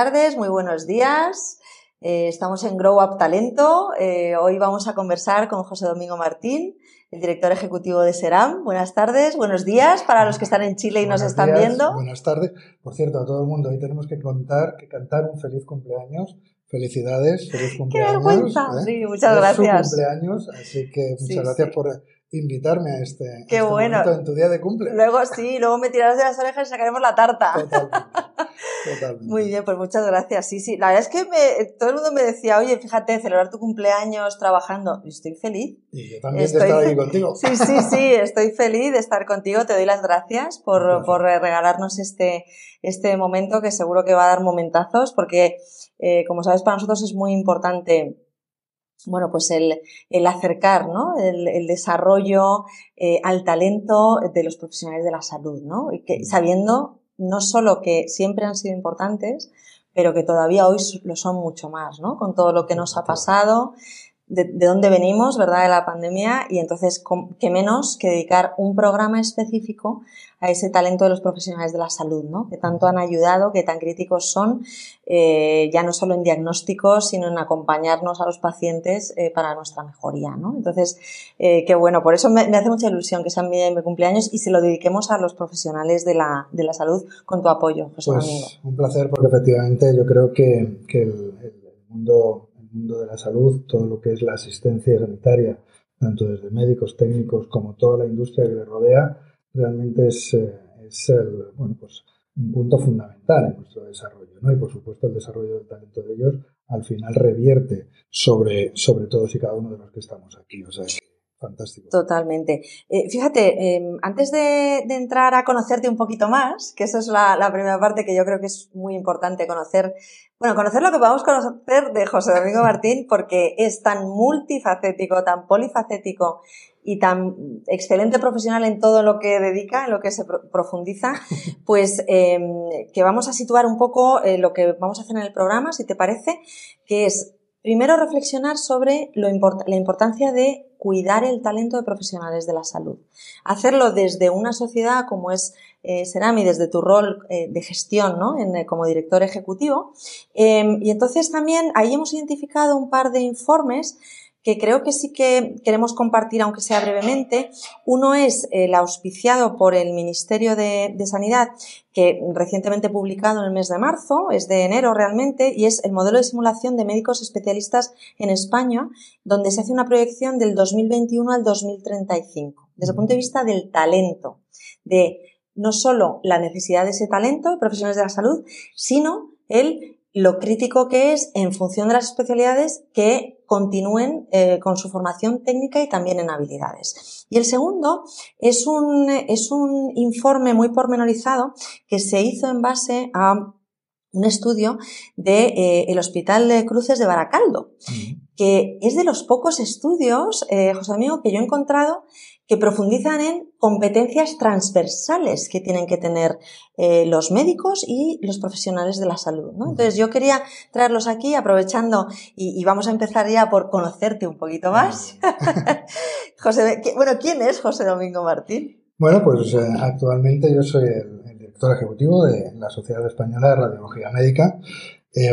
buenas tardes, muy buenos días. Eh, estamos en Grow Up Talento. Eh, hoy vamos a conversar con José Domingo Martín, el director ejecutivo de SERAM. Buenas tardes, buenos días para los que están en Chile y nos están viendo. Buenas tardes. Por cierto, a todo el mundo, hoy tenemos que contar, que cantar un feliz cumpleaños. Felicidades, feliz cumpleaños. ¡Qué vergüenza! ¿eh? Sí, muchas es gracias. Su cumpleaños, así que muchas Sí, gracias sí. por invitarme a este, a Qué este bueno. momento en tu día de cumple. Luego sí, luego me tirarás de las orejas y sacaremos la tarta. Totalmente. totalmente. Muy bien, pues muchas gracias. Sí, sí. La verdad es que me- todo el mundo me decía, oye, fíjate, celebrar tu cumpleaños trabajando. Y estoy feliz. Y yo también Estoy- de estar aquí contigo. Sí, sí, sí, estoy feliz de estar contigo. Te doy las gracias por, por regalarnos este, este momento que seguro que va a dar momentazos porque, eh, como sabes, para nosotros es muy importante bueno, pues el, el acercar, ¿no? El, el desarrollo eh, al talento de los profesionales de la salud, ¿no? Y que, sabiendo no solo que siempre han sido importantes, pero que todavía hoy lo son mucho más, ¿no? Con todo lo que nos ha pasado, de, de dónde venimos, ¿verdad? De la pandemia, y entonces, qué menos que dedicar un programa específico a ese talento de los profesionales de la salud, ¿no? Que tanto han ayudado, que tan críticos son, eh, ya no solo en diagnósticos, sino en acompañarnos a los pacientes eh, para nuestra mejoría, ¿no? Entonces, eh, qué bueno, por eso me, me hace mucha ilusión que sea mi, mi cumpleaños y se lo dediquemos a los profesionales de la, de la salud con tu apoyo, José. Pues un placer porque efectivamente yo creo que, que el, el mundo, mundo de la salud, todo lo que es la asistencia sanitaria, tanto desde médicos, técnicos como toda la industria que le rodea, realmente es, eh, es el, bueno, pues un punto fundamental en nuestro desarrollo. ¿no? Y por supuesto el desarrollo del talento de ellos al final revierte sobre, sobre todos y cada uno de los que estamos aquí. Fantástico. Totalmente. Eh, fíjate, eh, antes de, de entrar a conocerte un poquito más, que esa es la, la primera parte que yo creo que es muy importante conocer, bueno, conocer lo que podamos conocer de José Domingo Martín, porque es tan multifacético, tan polifacético y tan excelente profesional en todo lo que dedica, en lo que se pro- profundiza, pues eh, que vamos a situar un poco eh, lo que vamos a hacer en el programa, si te parece, que es primero reflexionar sobre la importancia de cuidar el talento de profesionales de la salud. Hacerlo desde una sociedad como es eh, Serami, desde tu rol eh, de gestión ¿no? eh, como director ejecutivo. Eh, y entonces también ahí hemos identificado un par de informes que creo que sí que queremos compartir, aunque sea brevemente. Uno es el auspiciado por el Ministerio de, Sanidad, que recientemente publicado en el mes de marzo, es de enero realmente, y es el modelo de simulación de médicos especialistas en España, donde se hace una proyección del 2021 al 2035, desde el punto de vista del talento, de no solo la necesidad de ese talento profesionales de la salud, sino el lo crítico que es en función de las especialidades que continúen eh, con su formación técnica y también en habilidades. Y el segundo es un, es un informe muy pormenorizado que se hizo en base a un estudio de eh, Hospital de Cruces de Baracaldo, que es de los pocos estudios, eh, José Amigo, que yo he encontrado que profundizan en competencias transversales que tienen que tener eh, los médicos y los profesionales de la salud. ¿no? Entonces yo quería traerlos aquí aprovechando y, y, vamos a empezar ya por conocerte un poquito más. José, bueno, ¿quién es José Domingo Martín? Bueno, pues eh, actualmente yo soy el, el, director ejecutivo de la Sociedad Española de Radiología Médica. Eh,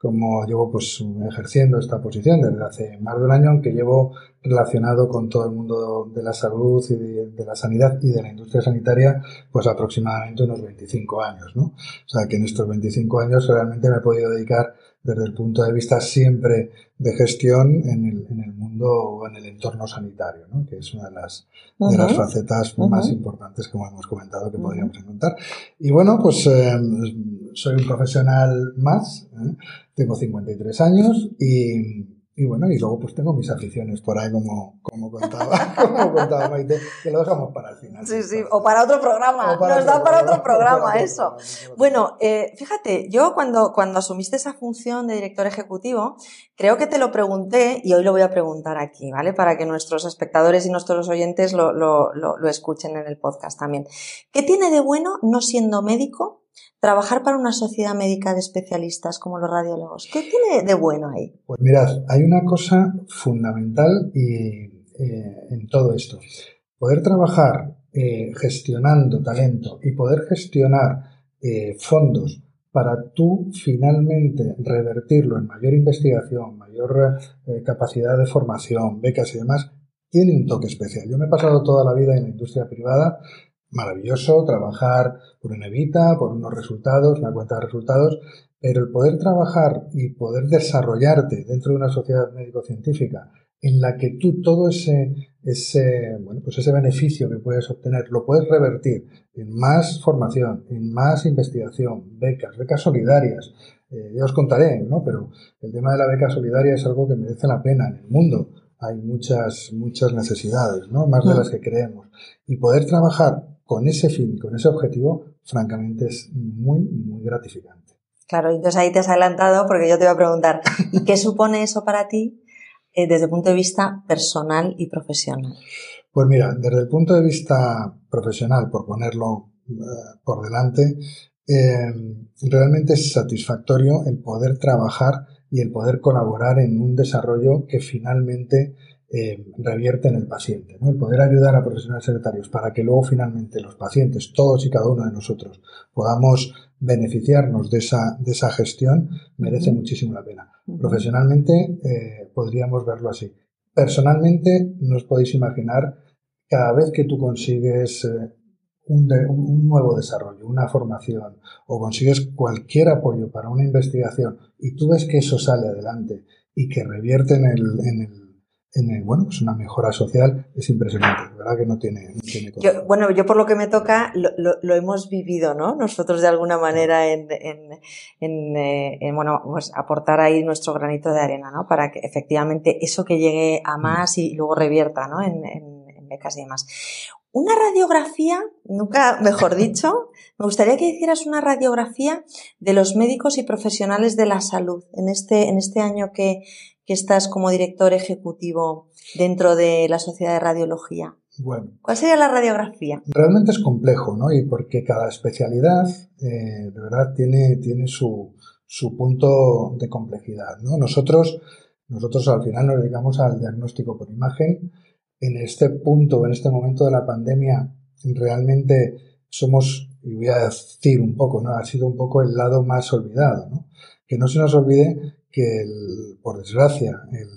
como llevo pues ejerciendo esta posición desde hace más de un año, aunque llevo relacionado con todo el mundo de la salud y de, la sanidad y de la industria sanitaria, pues aproximadamente unos 25 años, ¿no? O sea que en estos 25 años realmente me he podido dedicar desde el punto de vista siempre de gestión en el, en el mundo o en el entorno sanitario, ¿no? Que es una de las, uh -huh. de las facetas uh -huh. más importantes, como hemos comentado, que uh -huh. podríamos encontrar. Y bueno, pues eh, soy un profesional más, ¿eh? tengo 53 años y, y, bueno, y luego pues tengo mis aficiones por ahí, como, como, contaba, como contaba Maite, que lo dejamos para el final. Sí, sí, o para otro programa, para nos otro da para otro programa, eso. Programa, bueno, eh, fíjate, yo cuando, cuando asumiste esa función de director ejecutivo, creo que te lo pregunté y hoy lo voy a preguntar aquí, ¿vale? Para que nuestros espectadores y nuestros oyentes lo, lo, lo, lo escuchen en el podcast también. ¿Qué tiene de bueno no siendo médico trabajar para una sociedad médica de especialistas como los radiólogos? ¿Qué tiene de bueno ahí? Pues mirad, hay una cosa fundamental y, eh, en todo esto. Poder trabajar eh, gestionando talento y poder gestionar eh, fondos para tú finalmente revertirlo en mayor investigación, mayor capacidad de formación, becas y demás, tiene un toque especial. Yo me he pasado toda la vida en la industria privada, maravilloso, trabajar por una evita, por unos resultados, una cuenta de resultados, pero el poder trabajar y poder desarrollarte dentro de una sociedad médico-científica en la que tú todo ese, ese, bueno, pues ese beneficio que puedes obtener lo puedes revertir en más formación, en más investigación, becas, becas solidarias. Eh, ya os contaré, ¿no? Pero el tema de la beca solidaria es algo que merece la pena en el mundo. Hay muchas, muchas necesidades, ¿no? Más de las que creemos. Y poder trabajar con ese fin, con ese objetivo, francamente es muy, muy gratificante. Claro, entonces ahí te has adelantado porque yo te iba a preguntar, ¿qué supone eso para ti eh, desde el punto de vista personal y profesional? Pues mira, desde el punto de vista profesional, por ponerlo eh, por delante, eh, realmente es satisfactorio el poder trabajar y el poder colaborar en un desarrollo que finalmente revierte en el paciente. El poder ayudar a profesionales sanitarios para que luego finalmente los pacientes, todos y cada uno de nosotros, podamos beneficiarnos de esa, de esa gestión merece muchísimo la pena. Profesionalmente eh, podríamos verlo así. Personalmente no os podéis imaginar cada vez que tú consigues eh, un, un, nuevo desarrollo, una formación o consigues cualquier apoyo para una investigación y tú ves que eso sale adelante y que revierte en el, en el en bueno, pues una mejora social es impresionante, ¿verdad? Que no tiene, yo, Bueno, yo por lo que me toca lo, lo, hemos vivido, ¿no? Nosotros de alguna manera en, en, en, eh, en, bueno, pues aportar ahí nuestro granito de arena, ¿no? Para que efectivamente eso que llegue a mm. más y luego revierta, ¿no? En, en, becas y demás. Una radiografía, nunca mejor dicho, me gustaría que hicieras una radiografía de los médicos y profesionales de la salud en este, en este año que, que estás como director ejecutivo dentro de la Sociedad de Radiología? Bueno. ¿Cuál sería la radiografía? Realmente es complejo, ¿no? Y porque cada especialidad, eh, de verdad, tiene, tiene su, su, punto de complejidad, ¿no? Nosotros, nosotros al final nos dedicamos al diagnóstico por imagen. En este punto, en este momento de la pandemia, realmente somos, y voy a decir un poco, ¿no? Ha sido un poco el lado más olvidado, ¿no? Que no se nos olvide que, el, por desgracia, el,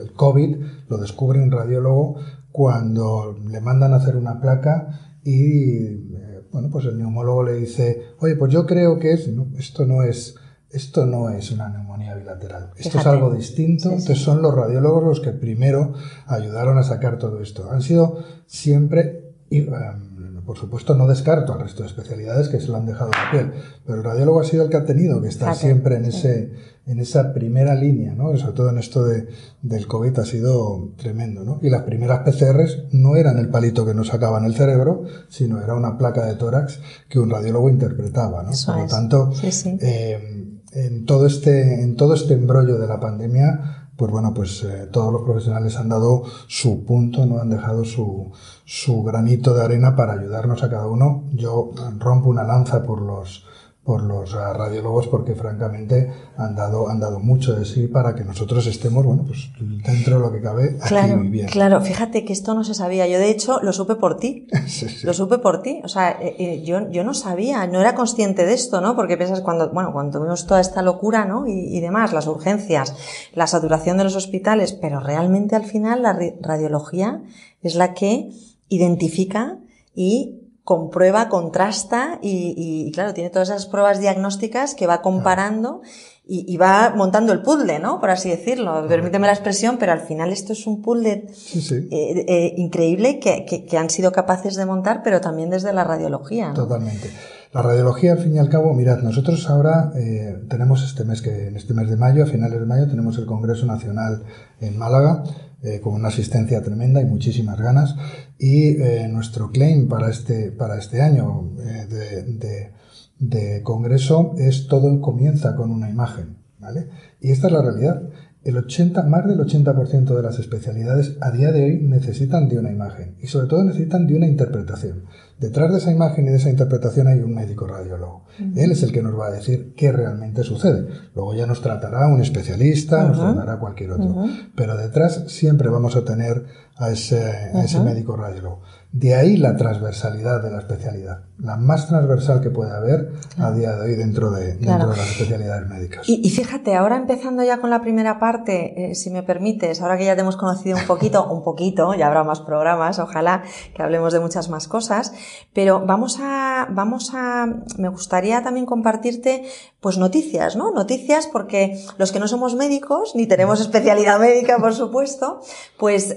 el, COVID lo descubre un radiólogo cuando le mandan a hacer una placa y, eh, bueno, pues el neumólogo le dice, oye, pues yo creo que es, esto no es, esto no es una neumonía bilateral, esto es algo distinto. Entonces son los radiólogos los que primero ayudaron a sacar todo esto. Han sido siempre, um, por supuesto, no descarto al resto de especialidades que se lo han dejado la piel, pero el radiólogo ha sido el que ha tenido que estar siempre en, ese, en esa primera línea, ¿no? sobre todo en esto de, del COVID ha sido tremendo. ¿no? Y las primeras PCRs no eran el palito que nos sacaban el cerebro, sino era una placa de tórax que un radiólogo interpretaba. ¿no? por lo tanto, eh, en, todo este, en todo este embrollo de la pandemia, pues bueno, pues eh, todos los profesionales han dado su punto, no han dejado su, su granito de arena para ayudarnos a cada uno. Yo rompo una lanza por los por los ah, radiólogos porque francamente han dado, han dado mucho de sí para que nosotros estemos, bueno, pues dentro de lo que cabe claro, aquí bien. Claro, fíjate que esto no se sabía. Yo de hecho lo supe por ti. Lo supe por ti. O sea, eh, eh, yo, yo no sabía, no era consciente de esto, ¿no? Porque piensas cuando, bueno, cuando tuvimos toda esta locura, ¿no? Y, y demás, las urgencias, la saturación de los hospitales, pero realmente al final la radiología es la que identifica y comprueba, contrasta y, claro, tiene todas esas pruebas diagnósticas que va comparando y, va montando el puzzle, ¿no? Por así decirlo. Permíteme la expresión, pero al final esto es un puzzle eh, eh, increíble que, que, han sido capaces de montar, pero también desde la radiología. Totalmente. La radiología, al fin y al cabo, mirad, nosotros ahora eh, tenemos este mes, que en este mes de mayo, a finales de mayo, tenemos el Congreso Nacional en Málaga, eh, con una asistencia tremenda y muchísimas ganas. Y eh, nuestro claim para este, para este año eh, de, de, congreso es todo comienza con una imagen. ¿vale? Y esta es la realidad. El 80, más del 80% de las especialidades a día de hoy necesitan de una imagen y sobre todo necesitan de una interpretación. detrás de esa imagen y de esa interpretación hay un médico radiólogo. Él es el que nos va a decir qué realmente sucede. Luego ya nos tratará un especialista, nos tratará cualquier otro. Pero detrás siempre vamos a tener a ese, a ese médico radiólogo. De ahí la transversalidad de la especialidad, la más transversal que puede haber a día de hoy dentro de, dentro de las especialidades médicas. Y, fíjate, ahora empezando ya con la primera parte, eh, si me permites, ahora que ya te hemos conocido un poquito, un poquito, ya habrá más programas, ojalá que hablemos de muchas más cosas, pero vamos a, vamos a, me gustaría también compartirte, pues noticias, ¿no? Noticias porque los que no somos médicos, ni tenemos especialidad médica, por supuesto, pues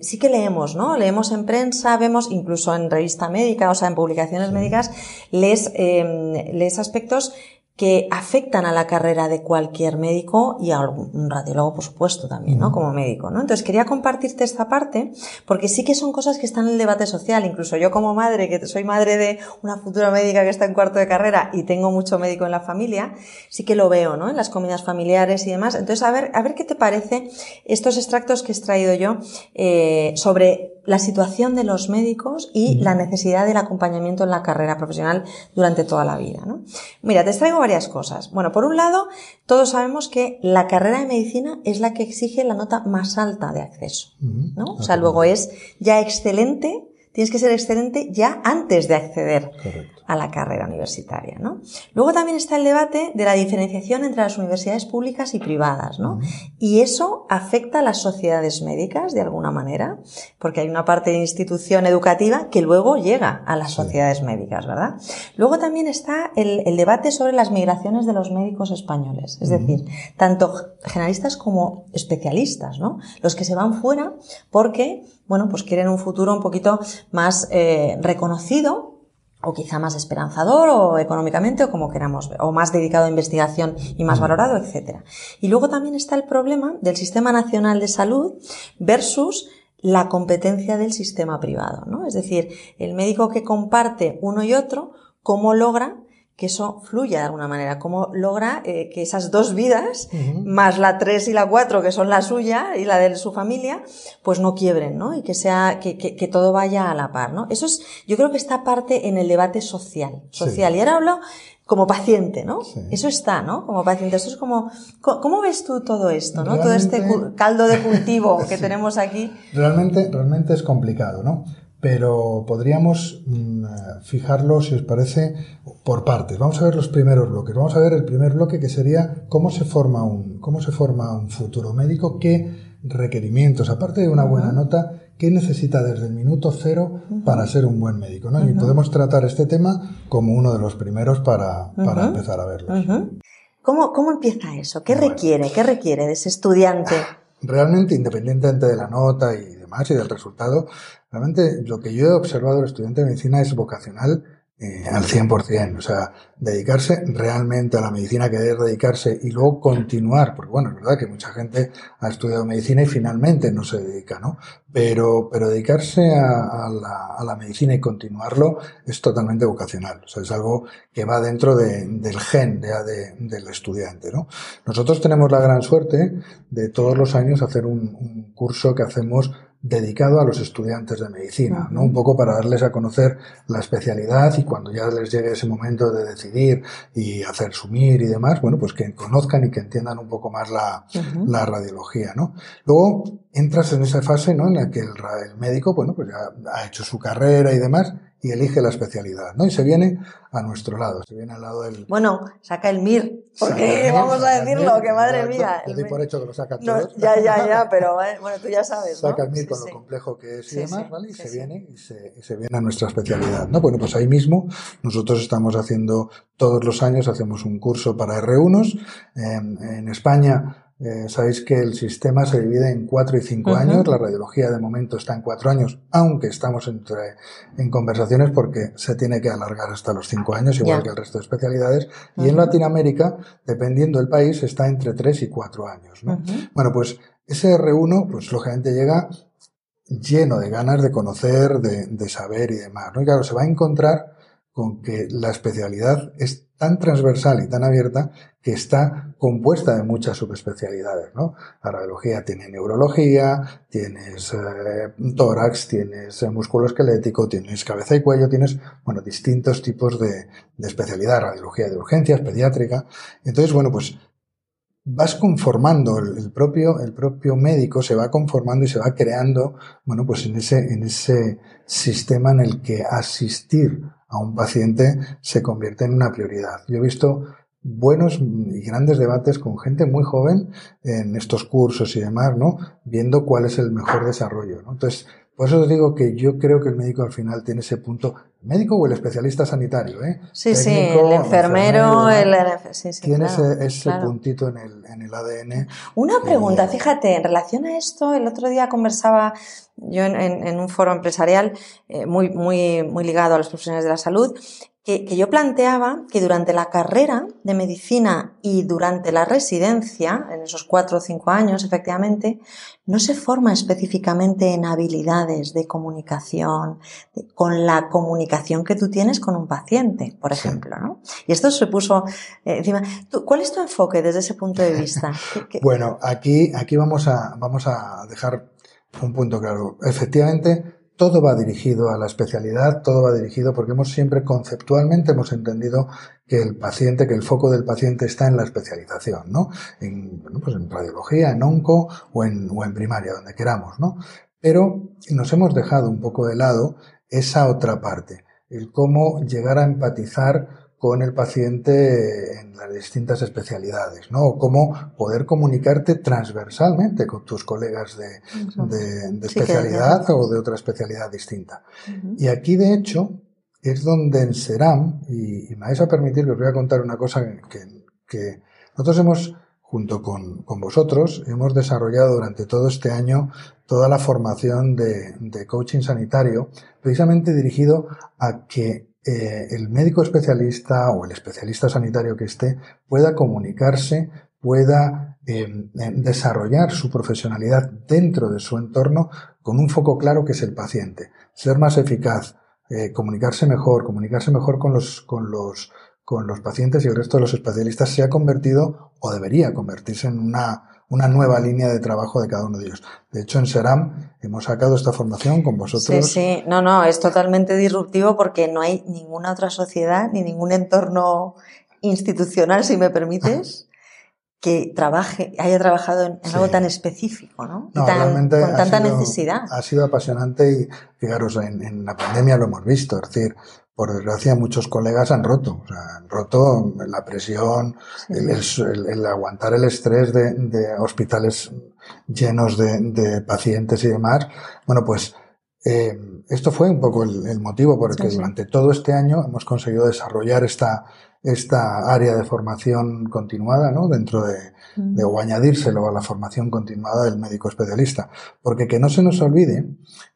sí que leemos, ¿no? Leemos en prensa, vemos incluso en revista médica, o sea, en publicaciones médicas, les, eh, aspectos que afectan a la carrera de cualquier médico y a un radiólogo, por supuesto, también, ¿no? Como médico, ¿no? Entonces quería compartirte esta parte porque sí que son cosas que están en el debate social. Incluso yo como madre, que soy madre de una futura médica que está en cuarto de carrera y tengo mucho médico en la familia, sí que lo veo, ¿no? En las comidas familiares y demás. Entonces, a ver, a ver qué te parece estos extractos que he extraído yo eh, sobre la situación de los médicos y la necesidad del acompañamiento en la carrera profesional durante toda la vida. ¿no? Mira, te traigo varias cosas. Bueno, por un lado, todos sabemos que la carrera de medicina es la que exige la nota más alta de acceso. ¿no? O sea, luego es ya excelente tienes que ser excelente ya antes de acceder a la carrera universitaria, ¿no? Luego también está el debate de la diferenciación entre las universidades públicas y privadas, ¿no? Y eso afecta a las sociedades médicas de alguna manera, porque hay una parte de institución educativa que luego llega a las sociedades médicas, ¿verdad? Luego también está el, debate sobre las migraciones de los médicos españoles, es decir, tanto generalistas como especialistas, ¿no? Los que se van fuera porque bueno, pues quieren un futuro un poquito más eh, reconocido o quizá más esperanzador o económicamente o como queramos ver, o más dedicado a investigación y más valorado, etc. Y luego también está el problema del Sistema Nacional de Salud versus la competencia del sistema privado, ¿no? Es decir, el médico que comparte uno y otro, cómo logra que eso fluya de alguna manera, cómo logra eh, que esas dos vidas, más la tres y la cuatro, que son la suya y la de su familia, pues no quiebren, ¿no? Y que sea, que, que, todo vaya a la par, ¿no? Eso es, yo creo que está parte en el debate social, social. Y ahora hablo como paciente, ¿no? Eso está, ¿no? Como paciente. Eso es como, ¿cómo ves tú todo esto, ¿no? todo este caldo de cultivo que tenemos aquí. Realmente, realmente es complicado, ¿no? Pero podríamos mm, fijarlo, si os parece, por partes. Vamos a ver los primeros bloques. Vamos a ver el primer bloque que sería cómo se forma un, cómo se forma un futuro médico, qué requerimientos, aparte de una buena nota, qué necesita desde el minuto cero para ser un buen médico. ¿no? Y podemos tratar este tema como uno de los primeros para, para empezar a verlo. ¿Cómo, ¿Cómo, empieza eso? ¿Qué requiere? ¿Qué requiere de ese estudiante? Realmente, independientemente de la nota y demás y del resultado, Realmente lo que yo he observado del estudiante de medicina es vocacional eh, al 100%, o sea, dedicarse realmente a la medicina, querer dedicarse y luego continuar, porque bueno, es verdad que mucha gente ha estudiado medicina y finalmente no se dedica, ¿no? Pero, pero dedicarse a, la, a la, medicina y continuarlo es totalmente vocacional, o sea, es algo que va dentro de, del gen de, de, del estudiante, ¿no? Nosotros tenemos la gran suerte de todos los años hacer un curso que hacemos dedicado a los estudiantes de medicina, ¿no? Un poco para darles a conocer la especialidad y cuando ya les llegue ese momento de decidir y hacer sumir y demás, bueno, pues que conozcan y que entiendan un poco más la, la radiología, ¿no? Luego entras en esa fase, ¿no? En la que el, el médico, bueno, pues ya ha hecho su carrera y demás y elige la especialidad, ¿no? Y se viene a nuestro lado, se viene al lado del... Bueno, saca el MIR, porque vamos a decirlo, que madre mía. Te por hecho que lo saca todos. ya, ya, ya, pero eh, bueno, tú ya sabes, Saca el MIR con lo complejo que es y demás, ¿vale? Y se viene y se, y se, viene a nuestra especialidad, ¿no? Bueno, pues ahí mismo nosotros estamos haciendo, todos los años hacemos un curso para R1s. en España eh, sabéis que el sistema se divide en cuatro y cinco años. La radiología de momento está en cuatro años, aunque estamos entre, en conversaciones porque se tiene que alargar hasta los cinco años, igual que el resto de especialidades. Y en Latinoamérica, dependiendo del país, está entre tres y cuatro años. ¿no? Bueno, pues ese R1, pues lógicamente llega lleno de ganas de conocer, de, de saber y demás. ¿no? Y claro, se va a encontrar con que la especialidad es tan transversal y tan abierta que está compuesta de muchas subespecialidades, ¿no? La radiología tiene neurología, tienes eh, tórax, tienes eh, músculo esquelético, tienes cabeza y cuello, tienes, bueno, distintos tipos de, de especialidad, radiología de urgencias, pediátrica. Entonces, bueno, pues vas conformando el, propio el propio médico se va conformando y se va creando bueno pues en ese en ese sistema en el que asistir a un paciente se convierte en una prioridad yo he visto buenos y grandes debates con gente muy joven en estos cursos y demás no viendo cuál es el mejor desarrollo ¿no? entonces por eso os digo que yo creo que el médico al final tiene ese punto, médico o el especialista sanitario, ¿eh? Sí, sí, el enfermero, el, sí, sí, tiene ese, puntito en el, en el ADN. Una pregunta, fíjate, en relación a esto, el otro día conversaba yo en, un foro empresarial eh, muy, muy, muy ligado a los profesionales de la salud que, yo planteaba que durante la carrera de medicina y durante la residencia, en esos cuatro o cinco años, efectivamente, no se forma específicamente en habilidades de comunicación, con la comunicación que tú tienes con un paciente, por ejemplo, ¿no? Y esto se puso eh, encima. ¿Cuál es tu enfoque desde ese punto de vista? bueno, aquí, aquí vamos a, vamos a dejar un punto claro. Efectivamente, todo va dirigido a la especialidad, todo va dirigido porque hemos siempre conceptualmente hemos entendido que el paciente, que el foco del paciente está en la especialización, ¿no? En, pues en radiología, en onco o en, o en primaria, donde queramos, ¿no? Pero nos hemos dejado un poco de lado esa otra parte, el cómo llegar a empatizar con el paciente en las distintas especialidades, ¿no? O cómo poder comunicarte transversalmente con tus colegas de, de, especialidad o de otra especialidad distinta. Y aquí, de hecho, es donde en SERAM, y, me vais a permitir que os voy a contar una cosa que, que nosotros hemos, junto con, con, vosotros, hemos desarrollado durante todo este año toda la formación de, de coaching sanitario, precisamente dirigido a que eh, el médico especialista o el especialista sanitario que esté pueda comunicarse, pueda em, em, desarrollar su profesionalidad dentro de su entorno con un foco claro que es el paciente, ser más eficaz, eh, comunicarse mejor, comunicarse mejor con los, con los, con los pacientes y el resto de los especialistas se ha convertido o debería convertirse en una una nueva línea de trabajo de cada uno de ellos. De hecho, en SERAM hemos sacado esta formación con vosotros. Sí, sí, no, no, es totalmente disruptivo porque no hay ninguna otra sociedad ni ningún entorno institucional, si me permites, que trabaje, haya trabajado en, algo tan específico, ¿no? no realmente con tanta necesidad. Ha sido apasionante y, fijaros, en, en, la pandemia lo hemos visto, es decir, por desgracia, muchos colegas han roto. O sea, han roto la presión, el, aguantar el estrés de, hospitales llenos de, pacientes y demás. Bueno, pues eh, esto fue un poco el, motivo por el que durante todo este año hemos conseguido desarrollar esta, esta área de formación continuada, ¿no? Dentro de, de, o añadírselo a la formación continuada del médico especialista. Porque que no se nos olvide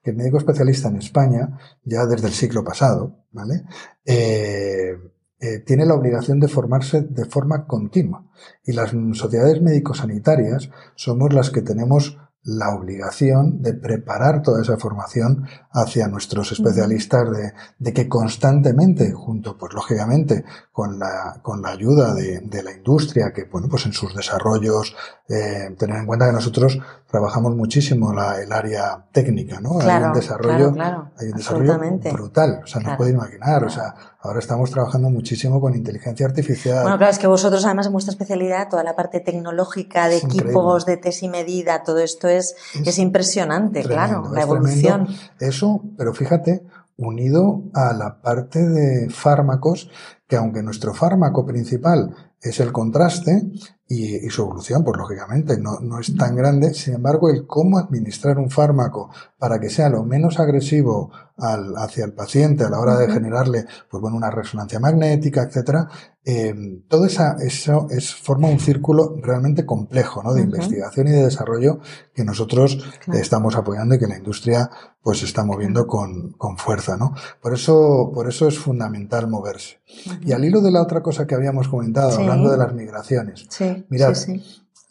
que el médico especialista en España, ya desde el siglo pasado, ¿vale? Eh, eh, tiene la obligación de formarse de forma continua. Y las sociedades médico-sanitarias somos las que tenemos la obligación de preparar toda esa formación hacia nuestros especialistas, de, de, que constantemente, junto, pues lógicamente, con la, con la ayuda de, de la industria, que, bueno, pues en sus desarrollos, eh, tener en cuenta que nosotros trabajamos muchísimo la, el área técnica, ¿no? hay un desarrollo, hay un desarrollo brutal, o sea, no puede imaginar, o sea, ahora estamos trabajando muchísimo con inteligencia artificial. Bueno, claro, es que vosotros además en vuestra especialidad, toda la parte tecnológica de equipos, de test y medida, todo esto es, es, impresionante, claro, la evolución. Eso, pero fíjate, unido a la parte de fármacos, que aunque nuestro fármaco principal es el contraste, y, su evolución, pues lógicamente no, no, es tan grande. Sin embargo, el cómo administrar un fármaco para que sea lo menos agresivo al, hacia el paciente a la hora de generarle, pues bueno, una resonancia magnética, etcétera, eh, todo esa, eso es, forma un círculo realmente complejo, ¿no? De investigación y de desarrollo que nosotros estamos apoyando y que la industria, pues, está moviendo con, con fuerza, ¿no? Por eso, por eso es fundamental moverse. Y al hilo de la otra cosa que habíamos comentado, hablando de las migraciones. Sí, mirad,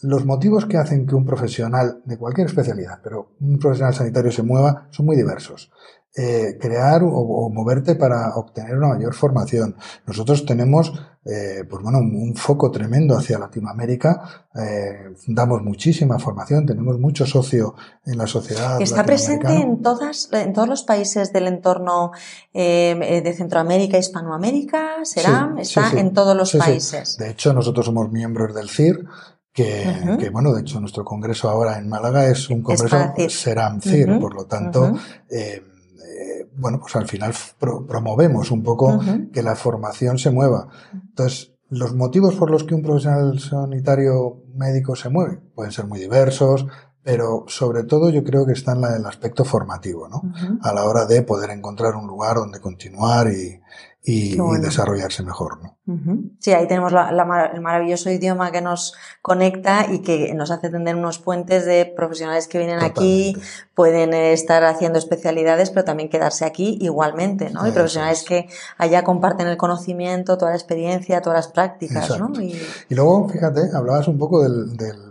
los motivos que hacen que un profesional de cualquier especialidad, pero un profesional sanitario se mueva, son muy diversos. Eh, crear o, moverte para obtener una mayor formación. Nosotros tenemos, eh, pues bueno, un, foco tremendo hacia Latinoamérica. Eh, damos muchísima formación, tenemos mucho socio en la sociedad. Está presente en todas, en todos los países del entorno de Centroamérica, Hispanoamérica. ¿Será? está en todos los países. De hecho, nosotros somos miembros del CIR. Que, bueno, de hecho nuestro congreso ahora en Málaga es un congreso SERAM CIR, por lo tanto, bueno, pues al final promovemos un poco que la formación se mueva. Entonces, los motivos por los que un profesional sanitario médico se mueve pueden ser muy diversos, pero sobre todo yo creo que está en el aspecto formativo, ¿no? A la hora de poder encontrar un lugar donde continuar y, y, desarrollarse mejor. ¿no? Sí, ahí tenemos el maravilloso idioma que nos conecta y que nos hace tener unos puentes de profesionales que vienen aquí, pueden estar haciendo especialidades, pero también quedarse aquí igualmente, ¿no? Y profesionales que allá comparten el conocimiento, toda la experiencia, todas las prácticas, ¿no? Y... luego, fíjate, hablabas un poco del eh,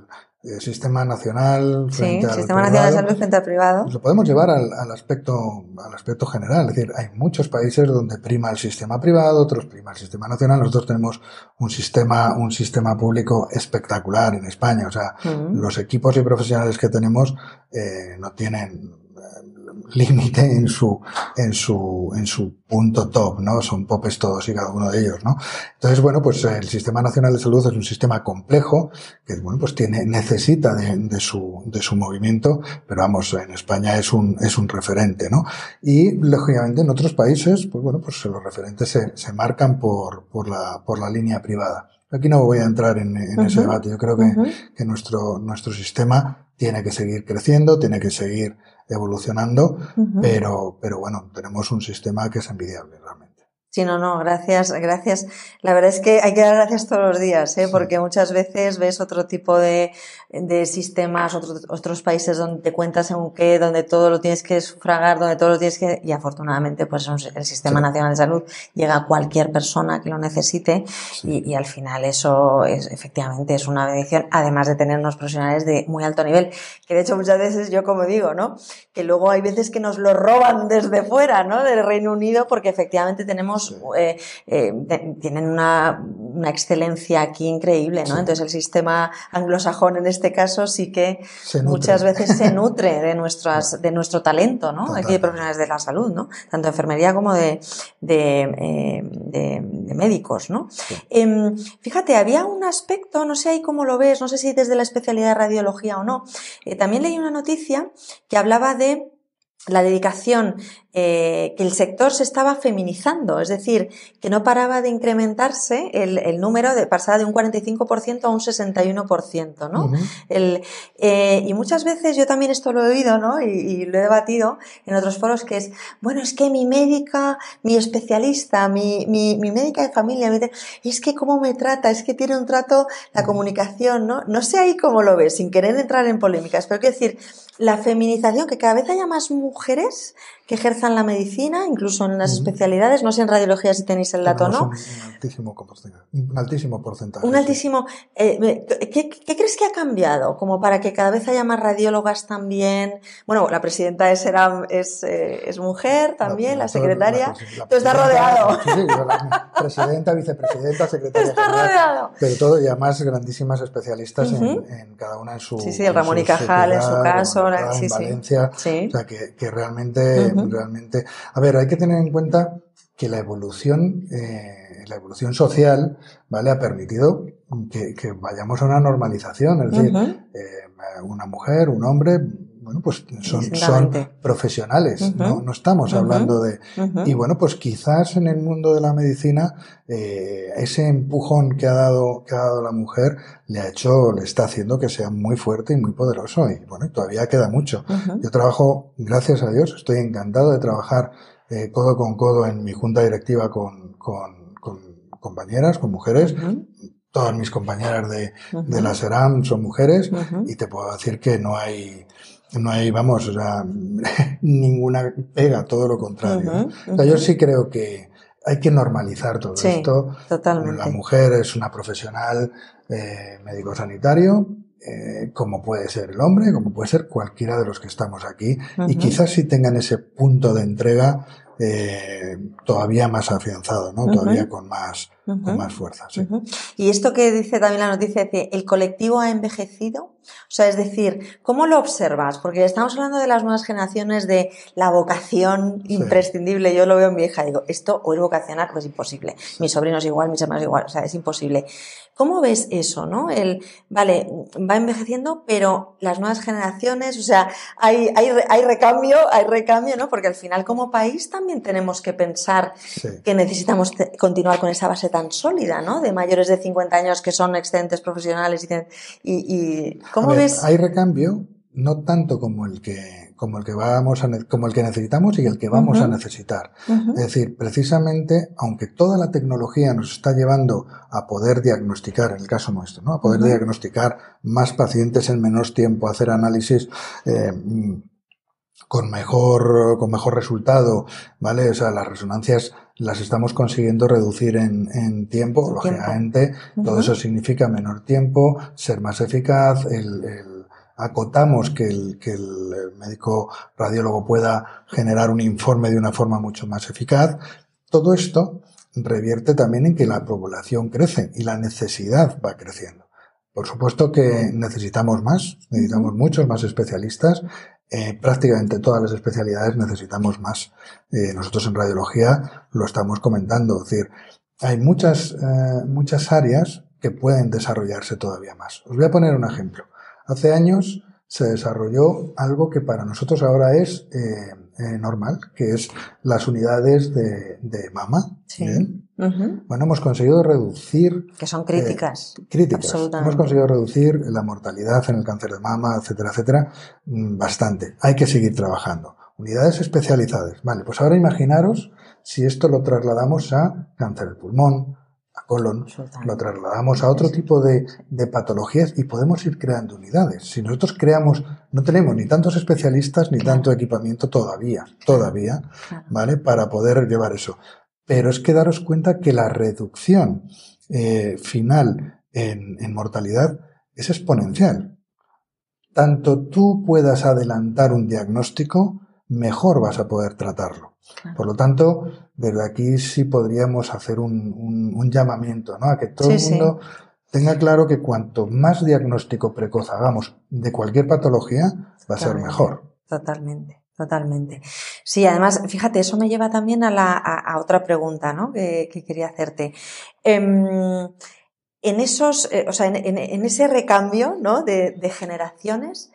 sistema nacional frente sí, sistema nacional de salud frente al privado. Lo podemos llevar al, al, aspecto al aspecto general, es decir, hay muchos países donde prima el sistema privado, otros prima el sistema nacional. Nosotros tenemos un sistema un sistema público espectacular en España, o sea, los equipos y profesionales que tenemos eh, no tienen límite en su, en su, en su punto top, ¿no? Son popes todos y cada uno de ellos, ¿no? Entonces, bueno, pues el Sistema Nacional de Salud es un sistema complejo que, bueno, pues tiene, necesita de, de su, de su movimiento, pero vamos, en España es un, es un referente, ¿no? Y, lógicamente, en otros países, pues bueno, pues los referentes se, se marcan por, por la, por la línea privada. Aquí no voy a entrar en, en ese debate. Yo creo que, que nuestro, nuestro sistema tiene que seguir creciendo, tiene que seguir evolucionando, pero, pero bueno, tenemos un sistema que es envidiable realmente. Sí, no, no, gracias, gracias. La verdad es que hay que dar gracias todos los días, ¿eh? porque muchas veces ves otro tipo de, de sistemas, otros, otros países donde te cuentas en qué, donde todo lo tienes que sufragar, donde todo lo tienes que, y afortunadamente, pues el Sistema Nacional de Salud llega a cualquier persona que lo necesite, y, y, al final eso es, efectivamente es una bendición, además de tener unos profesionales de muy alto nivel, que de hecho muchas veces yo como digo, ¿no? Que luego hay veces que nos lo roban desde fuera, ¿no? Del Reino Unido, porque efectivamente tenemos eh, eh, tienen una, una, excelencia aquí increíble, ¿no? Entonces el sistema anglosajón en este caso sí que muchas veces se nutre de nuestras, de nuestro talento, ¿no? Aquí de profesionales de la salud, ¿no? Tanto de enfermería como de, de, eh, de, médicos, ¿no? Em, fíjate, había un aspecto, no sé ahí cómo lo ves, no sé si desde la especialidad de radiología o no, también leí una noticia que hablaba de la dedicación eh, que el sector se estaba feminizando, es decir, que no paraba de incrementarse el, el número, de pasar de un 45% a un 61%, ¿no? el, eh, y muchas veces yo también esto lo he oído, ¿no? Y, y, lo he debatido en otros foros, que es, bueno, es que mi médica, mi especialista, mi, mi, mi médica de familia, me dice, es que cómo me trata, es que tiene un trato, la comunicación, ¿no? No sé ahí cómo lo ves, sin querer entrar en polémicas, pero quiero decir, la feminización, que cada vez haya más mujeres que ejerzan la medicina, incluso en las especialidades, no sé en radiología si tenéis el dato o no. Un, altísimo porcentaje. Un altísimo porcentaje. Un altísimo. Eh, ¿qué, ¿qué, crees que ha cambiado? Como para que cada vez haya más radiólogas también. Bueno, la presidenta de SERAM es, eh, es mujer también, la, secretaria. Tú estás rodeado. Sí, sí, la presidenta, vicepresidenta, secretaria. Estás rodeado. Pero todo y además grandísimas especialistas en, en, cada una en su. Sí, sí, el Ramón y Cajal en su caso. sí, en Valencia. Sí. O sea, que, que realmente realmente. A ver, hay que tener en cuenta que la evolución, eh, la evolución social, ¿vale? Ha permitido que, que, vayamos a una normalización. Es decir, eh, una mujer, un hombre, bueno, pues son, son profesionales, ¿no? no estamos hablando de... Y bueno, pues quizás en el mundo de la medicina eh, ese empujón que ha, dado, que ha dado la mujer le ha hecho, le está haciendo que sea muy fuerte y muy poderoso y bueno, todavía queda mucho. Yo trabajo, gracias a Dios, estoy encantado de trabajar eh, codo con codo en mi junta directiva con, con, con compañeras, con mujeres, todas mis compañeras de, de la SERAM son mujeres y te puedo decir que no hay no hay, vamos, o sea, ninguna pega, todo lo contrario. O sea, yo sí creo que hay que normalizar todo esto. Totalmente. La mujer es una profesional eh, médico sanitario, eh, como puede ser el hombre, como puede ser cualquiera de los que estamos aquí, y quizás si tengan ese punto de entrega eh, todavía más afianzado, ¿no? Todavía con más, con más fuerza. Sí. Y esto que dice también la noticia, dice, ¿el colectivo ha envejecido? O sea, es decir, ¿cómo lo observas? Porque estamos hablando de las nuevas generaciones, de la vocación imprescindible. Yo lo veo en mi hija, digo, esto o es vocacional o es imposible. Mis sobrinos igual, mis hermanos igual, o sea, es imposible. ¿Cómo ves eso, no? El, vale, va envejeciendo, pero las nuevas generaciones, o sea, hay, hay, hay recambio, hay recambio, ¿no? Porque al final como país también tenemos que pensar que necesitamos continuar con esa base tan sólida, ¿no? De mayores de 50 años que son excelentes profesionales y, y, ¿cómo ves? Hay recambio, no tanto como el que como el que vamos a, como el que necesitamos y el que vamos a necesitar. Es decir, precisamente, aunque toda la tecnología nos está llevando a poder diagnosticar, en el caso nuestro, ¿no? a poder diagnosticar más pacientes en menos tiempo, hacer análisis eh, con mejor, con mejor resultado, ¿vale? O sea, las resonancias las estamos consiguiendo reducir en, en tiempo, lógicamente, todo eso significa menor tiempo, ser más eficaz, el acotamos que el, que el médico radiólogo pueda generar un informe de una forma mucho más eficaz. Todo esto revierte también en que la población crece y la necesidad va creciendo. Por supuesto que necesitamos más, necesitamos muchos más especialistas. Eh, prácticamente todas las especialidades necesitamos más. Eh, nosotros en radiología lo estamos comentando. Es decir, hay muchas, eh, muchas áreas que pueden desarrollarse todavía más. Os voy a poner un ejemplo. Hace años se desarrolló algo que para nosotros ahora es eh, eh, normal, que es las unidades de, mama. Bueno, hemos conseguido reducir... Que son críticas. Eh, críticas. Hemos conseguido reducir la mortalidad en el cáncer de mama, etcétera, etcétera, mm, bastante. Hay que seguir trabajando. Unidades especializadas. Vale, pues ahora imaginaros si esto lo trasladamos a cáncer del pulmón, colon, lo trasladamos a otro tipo de, patologías y podemos ir creando unidades. Si nosotros creamos, no tenemos ni tantos especialistas ni tanto equipamiento todavía, todavía, ¿vale? Para poder llevar eso. Pero es que daros cuenta que la reducción eh, final en, en mortalidad es exponencial. Tanto tú puedas adelantar un diagnóstico, mejor vas a poder tratarlo. Por lo tanto, desde aquí sí podríamos hacer un, llamamiento, ¿no? A que todo el mundo tenga claro que cuanto más diagnóstico precoz hagamos de cualquier patología, va a ser mejor. Totalmente. Totalmente. Sí, además, fíjate, eso me lleva también a, la, a, otra pregunta, ¿no? Que, quería hacerte. Em, en esos, eh, o sea, en, ese recambio, ¿no? De, de generaciones,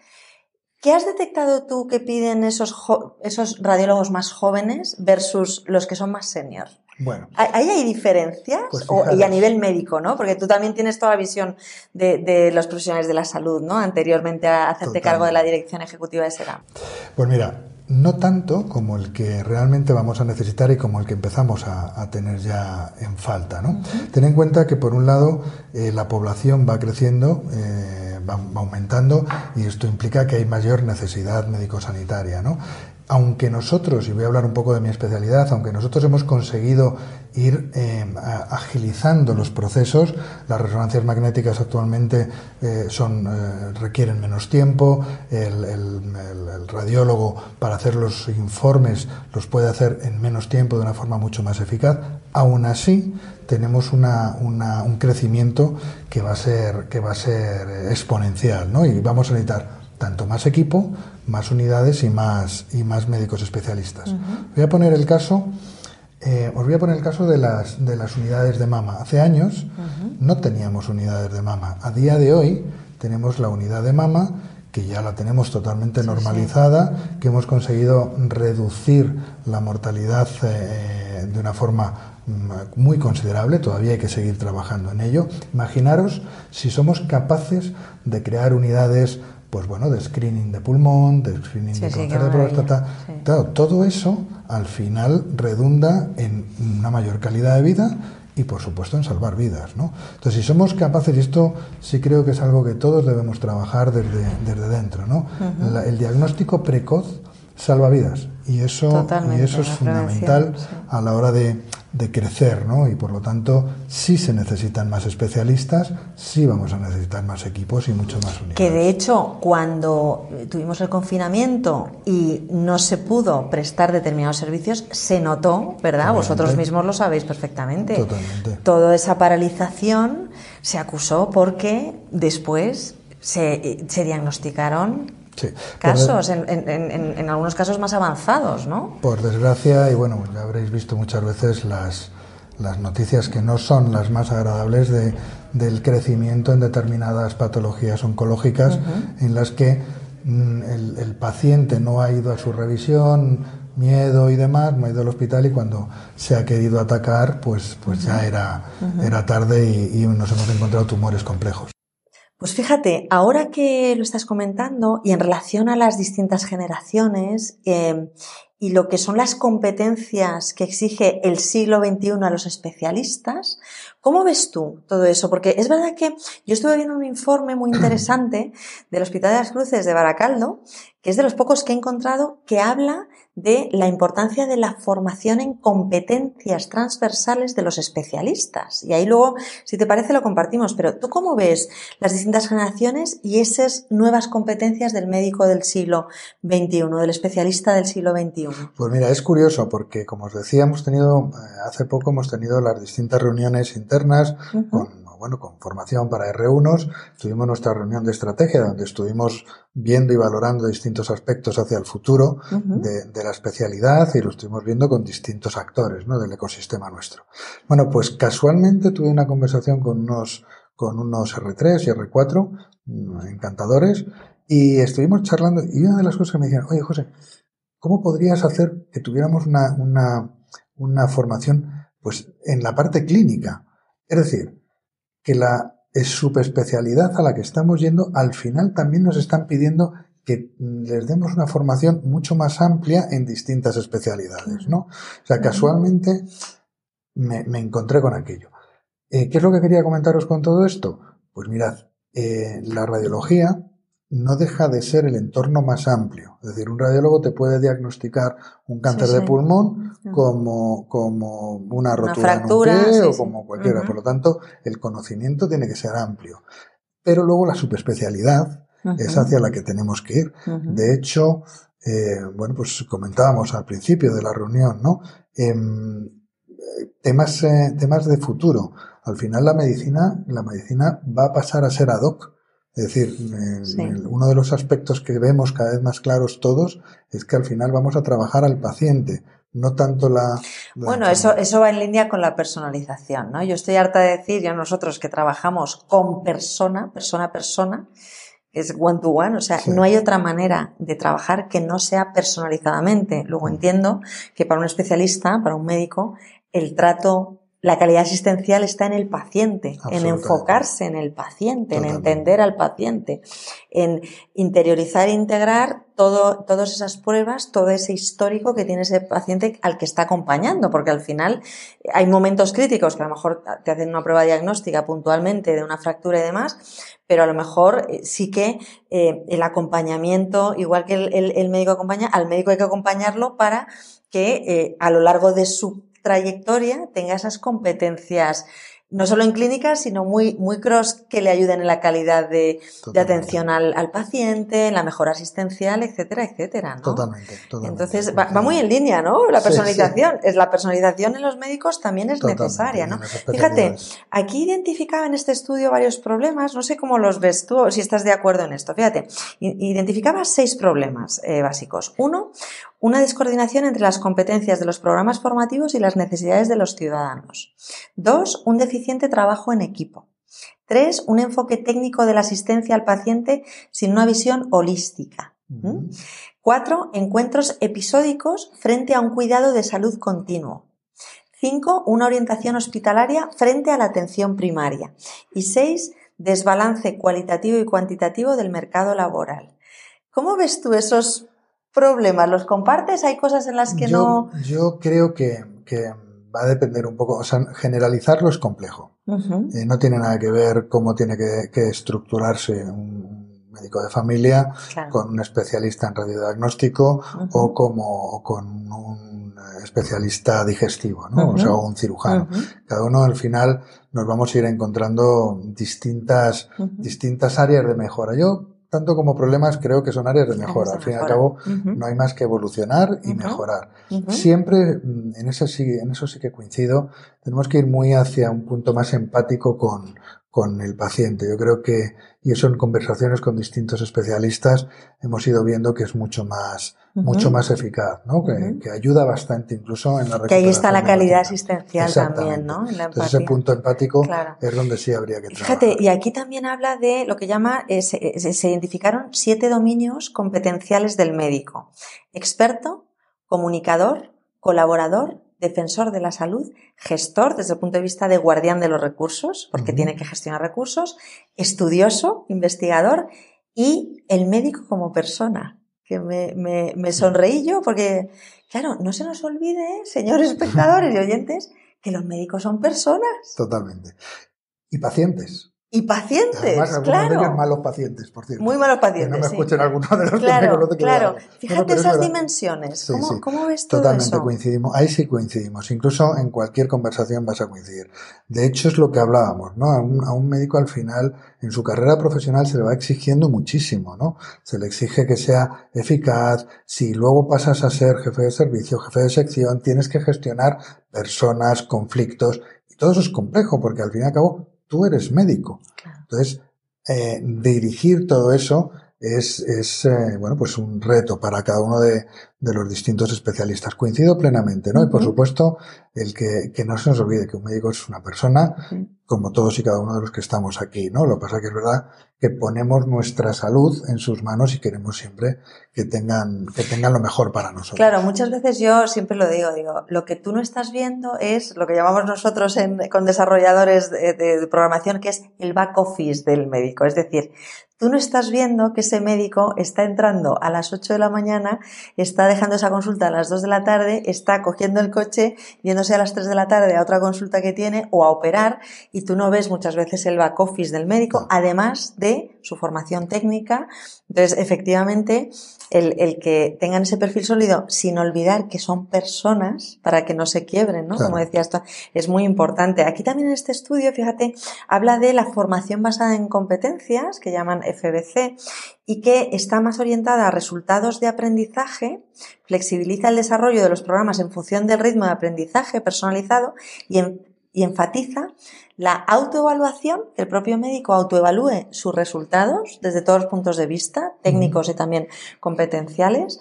¿Qué has detectado tú que piden esos, esos radiólogos más jóvenes versus los que son más senior? Bueno. ¿Ahí hay diferencias? Pues y a nivel médico, ¿no? Porque tú también tienes toda la visión de, los profesionales de la salud, ¿no? Anteriormente a hacerte cargo de la dirección ejecutiva de SERAM. Pues mira, no tanto como el que realmente vamos a necesitar y como el que empezamos a, tener ya en falta, ¿no? Ten en cuenta que, por un lado, eh, la población va creciendo, eh, va, aumentando y esto implica que hay mayor necesidad médico-sanitaria, ¿no? Aunque nosotros, y voy a hablar un poco de mi especialidad, aunque nosotros hemos conseguido ir eh, agilizando los procesos, las resonancias magnéticas actualmente eh, son, eh, requieren menos tiempo, el, radiólogo para hacer los informes los puede hacer en menos tiempo de una forma mucho más eficaz, aún así tenemos un crecimiento que va a ser, que va a ser exponencial, ¿no? Y vamos a necesitar tanto más equipo, más unidades y más, y más médicos especialistas. Voy a poner el caso, eh, os voy a poner el caso de las, de las unidades de mama. Hace años no teníamos unidades de mama. A día de hoy tenemos la unidad de mama que ya la tenemos totalmente normalizada, que hemos conseguido reducir la mortalidad eh, de una forma muy considerable, todavía hay que seguir trabajando en ello. Imaginaros si somos capaces de crear unidades, pues bueno, de screening de pulmón, de screening de cáncer de próstata. todo eso al final redunda en una mayor calidad de vida y por supuesto en salvar vidas, ¿no? Entonces, si somos capaces, y esto sí creo que es algo que todos debemos trabajar desde, desde dentro, ¿no? el diagnóstico precoz salva vidas y eso, y eso es fundamental a la hora de, de crecer, ¿no? Y por lo tanto, sí se necesitan más especialistas, sí vamos a necesitar más equipos y mucho más unidades. Que de hecho, cuando tuvimos el confinamiento y no se pudo prestar determinados servicios, se notó, ¿verdad? Vosotros mismos lo sabéis perfectamente. Totalmente. Toda esa paralización se acusó porque después se, se diagnosticaron casos, en, en, en, algunos casos más avanzados, ¿no? Por desgracia, y bueno, ya habréis visto muchas veces las, las noticias que no son las más agradables de, del crecimiento en determinadas patologías oncológicas en las que mm, el, el, paciente no ha ido a su revisión, miedo y demás, no ha ido al hospital y cuando se ha querido atacar, pues, pues ya era, era tarde y, y nos hemos encontrado tumores complejos. Pues fíjate, ahora que lo estás comentando y en relación a las distintas generaciones eh, y lo que son las competencias que exige el siglo XXI a los especialistas, ¿cómo ves tú todo eso? Porque es verdad que yo estuve viendo un informe muy interesante del Hospital de las Cruces de Baracaldo, que es de los pocos que he encontrado que habla de la importancia de la formación en competencias transversales de los especialistas. Y ahí luego, si te parece, lo compartimos. Pero ¿tú cómo ves las distintas generaciones y esas nuevas competencias del médico del siglo XXI, del especialista del siglo XXI? Pues mira, es curioso porque, como os decía, hemos tenido, eh, hace poco hemos tenido las distintas reuniones internas con bueno, con formación para R1, tuvimos nuestra reunión de estrategia donde estuvimos viendo y valorando distintos aspectos hacia el futuro de, de, la especialidad y lo estuvimos viendo con distintos actores ¿no? del ecosistema nuestro. Bueno, pues casualmente tuve una conversación con unos, con unos R3 y R4 mm, encantadores y estuvimos charlando y una de las cosas que me dijeron, oye José, ¿cómo podrías hacer que tuviéramos una, una, una formación pues en la parte clínica? Es decir, que la subespecialidad a la que estamos yendo, al final también nos están pidiendo que les demos una formación mucho más amplia en distintas especialidades, ¿no? O sea, casualmente me, encontré con aquello. Eh, ¿Qué es lo que quería comentaros con todo esto? Pues mirad, eh, la radiología no deja de ser el entorno más amplio. Es decir, un radiólogo te puede diagnosticar un cáncer sí, sí. de pulmón como, como una rotura una fractura, en un pie sí, o como cualquiera. Uh -huh. Por lo tanto, el conocimiento tiene que ser amplio. Pero luego la subespecialidad uh -huh. es hacia la que tenemos que ir. Uh -huh. De hecho, eh, bueno, pues comentábamos al principio de la reunión, ¿no? Eh, temas, eh, temas de futuro. Al final la medicina, la medicina va a pasar a ser ad hoc. Es decir, sí. uno de los aspectos que vemos cada vez más claros todos es que al final vamos a trabajar al paciente, no tanto la... la bueno, eso, eso va en línea con la personalización, ¿no? Yo estoy harta de decir, ya nosotros que trabajamos con persona, persona a persona, es one to one, o sea, sí. no hay otra manera de trabajar que no sea personalizadamente. Luego entiendo que para un especialista, para un médico, el trato la calidad asistencial está en el paciente, en enfocarse en el paciente, Totalmente. en entender al paciente, en interiorizar e integrar todo, todas esas pruebas, todo ese histórico que tiene ese paciente al que está acompañando, porque al final hay momentos críticos que a lo mejor te hacen una prueba diagnóstica puntualmente de una fractura y demás, pero a lo mejor eh, sí que eh, el acompañamiento, igual que el, el, el, médico acompaña, al médico hay que acompañarlo para que eh, a lo largo de su trayectoria tenga esas competencias no solo en clínicas, sino muy, muy cross que le ayuden en la calidad de, de atención al, al, paciente, en la mejora asistencial, etcétera, etcétera. ¿no? Totalmente, totalmente. Entonces, va, va, muy en línea, ¿no? La personalización. Sí, sí. Es, la personalización en los médicos también es totalmente, necesaria, ¿no? Fíjate, aquí identificaba en este estudio varios problemas, no sé cómo los ves tú o si estás de acuerdo en esto. Fíjate, identificaba seis problemas eh, básicos. Uno, una descoordinación entre las competencias de los programas formativos y las necesidades de los ciudadanos. Dos, un deficiente trabajo en equipo. Tres, un enfoque técnico de la asistencia al paciente sin una visión holística. ¿Mm? Cuatro, encuentros episódicos frente a un cuidado de salud continuo. Cinco, una orientación hospitalaria frente a la atención primaria. Y seis, desbalance cualitativo y cuantitativo del mercado laboral. ¿Cómo ves tú esos problemas? ¿Los compartes? ¿Hay cosas en las que yo, no...? Yo creo que, que, va a depender un poco, o sea, generalizarlo es complejo. Uh -huh. eh, no tiene nada que ver cómo tiene que, que estructurarse un, médico de familia, con un especialista en radiodiagnóstico o como con un especialista digestivo, ¿no? O sea, un cirujano. Cada uno al final nos vamos a ir encontrando distintas, distintas áreas de mejora. Yo tanto como problemas creo que son áreas de mejora. Al fin y al cabo, no hay más que evolucionar y mejorar. Siempre, mm, en eso, sí, en eso sí que coincido, tenemos que ir muy hacia un punto más empático con, con el paciente. Yo creo que, y eso en conversaciones con distintos especialistas, hemos ido viendo que es mucho más, mucho más eficaz, ¿no? Que, ayuda bastante incluso en la Que ahí está la calidad asistencial también, ¿no? Entonces ese punto empático es donde sí habría que trabajar. Fíjate, y aquí también habla de lo que llama, eh, eh, se, se identificaron siete dominios competenciales del médico. Experto, comunicador, colaborador, defensor de la salud, gestor desde el punto de vista de guardián de los recursos, porque tiene que gestionar recursos, estudioso, investigador y el médico como persona, que me, me, me sonreí yo porque, claro, no se nos olvide, señores espectadores y oyentes, que los médicos son personas. Totalmente. Y pacientes. Y pacientes, Además, claro. malos pacientes, por cierto. Muy malos pacientes. Que no me escuchen alguno de los claro, que Claro, Fíjate esas dimensiones. ¿Cómo, ves todo Totalmente coincidimos. Ahí sí coincidimos. Incluso en cualquier conversación vas a coincidir. De hecho, es lo que hablábamos, ¿no? A un, a un médico al final, en su carrera profesional, se le va exigiendo muchísimo, ¿no? Se le exige que sea eficaz. Si luego pasas a ser jefe de servicio, jefe de sección, tienes que gestionar personas, conflictos. Y todo eso es complejo, porque al fin y al cabo tú eres médico. Entonces, eh, dirigir todo eso es, es eh, bueno, pues un reto para cada uno de, de, los distintos especialistas. Coincido plenamente, ¿no? Y por supuesto, el que, que, no se nos olvide que un médico es una persona, como todos y cada uno de los que estamos aquí, ¿no? Lo que pasa que es verdad que ponemos nuestra salud en sus manos y queremos siempre que tengan, que tengan lo mejor para nosotros. Claro, muchas veces yo siempre lo digo, digo, lo que tú no estás viendo es lo que llamamos nosotros en, con desarrolladores de, de programación, que es el back office del médico. Es decir, Tú no estás viendo que ese médico está entrando a las 8 de la mañana, está dejando esa consulta a las 2 de la tarde, está cogiendo el coche, yéndose a las 3 de la tarde a otra consulta que tiene o a operar y tú no ves muchas veces el back office del médico, además de su formación técnica. Entonces, efectivamente, el, el, que tengan ese perfil sólido sin olvidar que son personas para que no se quiebren, ¿no? Como decía esto, es muy importante. Aquí también en este estudio, fíjate, habla de la formación basada en competencias, que llaman FBC, y que está más orientada a resultados de aprendizaje, flexibiliza el desarrollo de los programas en función del ritmo de aprendizaje personalizado y, y enfatiza la autoevaluación, que el propio médico autoevalúe sus resultados desde todos los puntos de vista, técnicos y también competenciales,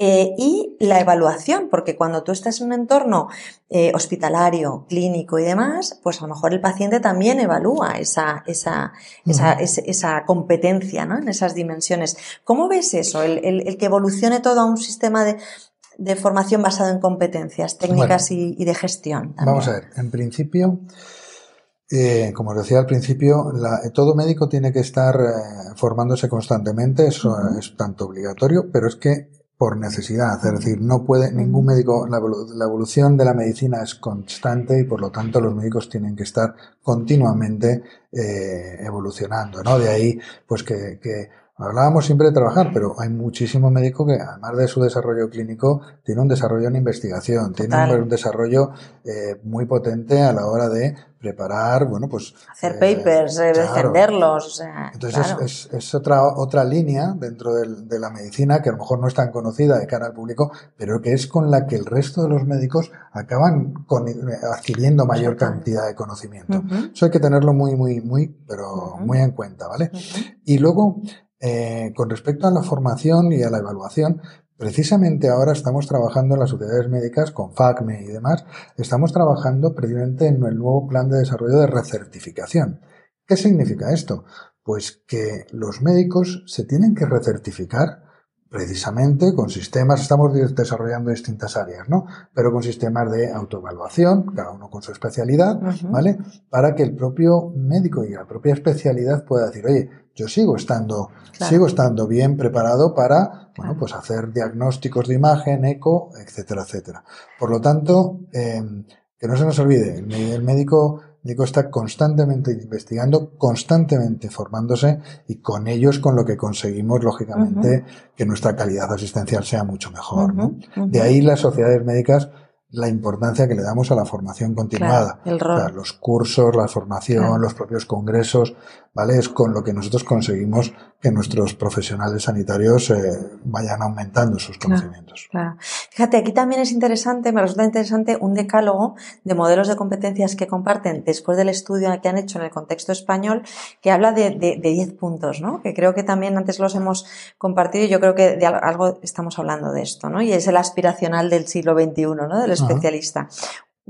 eh, y la evaluación, porque cuando tú estás en un entorno eh, hospitalario, clínico y demás, pues a lo mejor el paciente también evalúa esa, esa, esa, esa, competencia ¿no? en esas dimensiones. ¿Cómo ves eso, el, el, que evolucione todo a un sistema de, de formación basado en competencias técnicas y, y, de gestión? Vamos a ver, en principio eh, como os decía al principio, la, todo médico tiene que estar eh, formándose constantemente, eso es tanto obligatorio, pero es que por necesidad, es decir, no puede ningún médico, la, la, evolución de la medicina es constante y por lo tanto los médicos tienen que estar continuamente eh, evolucionando, ¿no? De ahí, pues que, que Hablábamos siempre de trabajar, pero hay muchísimo médico que, además de su desarrollo clínico, tiene un desarrollo en investigación, tiene un, desarrollo eh, muy potente a la hora de preparar, bueno, pues... Hacer eh, papers, eh, defenderlos, o sea... Entonces es, es, otra, otra línea dentro del, de la medicina que a lo mejor no es tan conocida de cara al público, pero que es con la que el resto de los médicos acaban con, adquiriendo mayor cantidad de conocimiento. Eso hay que tenerlo muy, muy, muy, pero muy en cuenta, ¿vale? Y luego, eh, con respecto a la formación y a la evaluación, precisamente ahora estamos trabajando en las sociedades médicas con FACME y demás, estamos trabajando precisamente en el nuevo plan de desarrollo de recertificación. ¿Qué significa esto? Pues que los médicos se tienen que recertificar precisamente con sistemas, estamos desarrollando distintas áreas, ¿no? Pero con sistemas de autoevaluación, cada uno con su especialidad, ¿vale? Para que el propio médico y la propia especialidad pueda decir, oye, yo sigo estando, sigo estando bien preparado para, bueno, pues hacer diagnósticos de imagen, eco, etcétera, etcétera. Por lo tanto, eh, que no se nos olvide, el médico el médico está constantemente investigando, constantemente formándose y con ellos con lo que conseguimos, lógicamente, que nuestra calidad asistencial sea mucho mejor. De ahí las sociedades médicas la importancia que le damos a la formación continuada. los cursos, la formación, los propios congresos, ¿vale? Es con lo que nosotros conseguimos que nuestros profesionales sanitarios eh, vayan aumentando sus conocimientos. Claro, Fíjate, aquí también es interesante, me resulta interesante un decálogo de modelos de competencias que comparten después del estudio que han hecho en el contexto español, que habla de 10 puntos, ¿no? Que creo que también antes los hemos compartido y yo creo que de algo estamos hablando de esto, ¿no? Y es el aspiracional del siglo XXI, ¿no? Del especialista.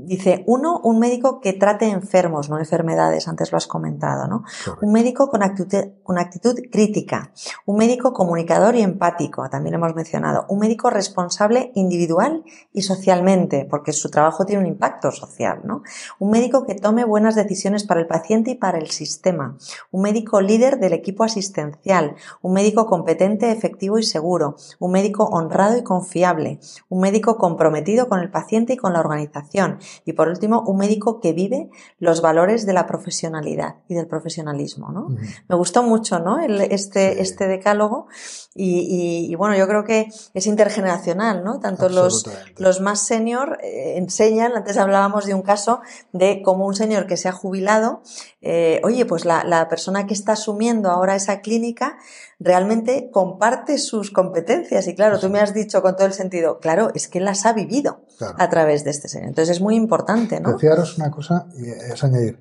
Dice, uno, un médico que trate enfermos, no enfermedades, antes lo has comentado, ¿no? Un médico con actitud, con actitud crítica, un médico comunicador y empático, también lo hemos mencionado, un médico responsable individual y socialmente, porque su trabajo tiene un impacto social, ¿no? Un médico que tome buenas decisiones para el paciente y para el sistema, un médico líder del equipo asistencial, un médico competente, efectivo y seguro, un médico honrado y confiable, un médico comprometido con el paciente y con la organización, y por último, un médico que vive los valores de la profesionalidad y del profesionalismo, ¿no? Me gustó mucho, ¿no? este, este decálogo y, bueno, yo creo que es intergeneracional, ¿no? Tanto los, los más senior eh, enseñan, antes hablábamos de un caso de cómo un señor que se ha jubilado, eh, oye, pues la, la persona que está asumiendo ahora esa clínica realmente comparte sus competencias. Y claro, tú me has dicho con todo el sentido, claro, es que las ha vivido a través de este señor. Entonces es muy importante, ¿no? Fijaros una cosa, y es añadir,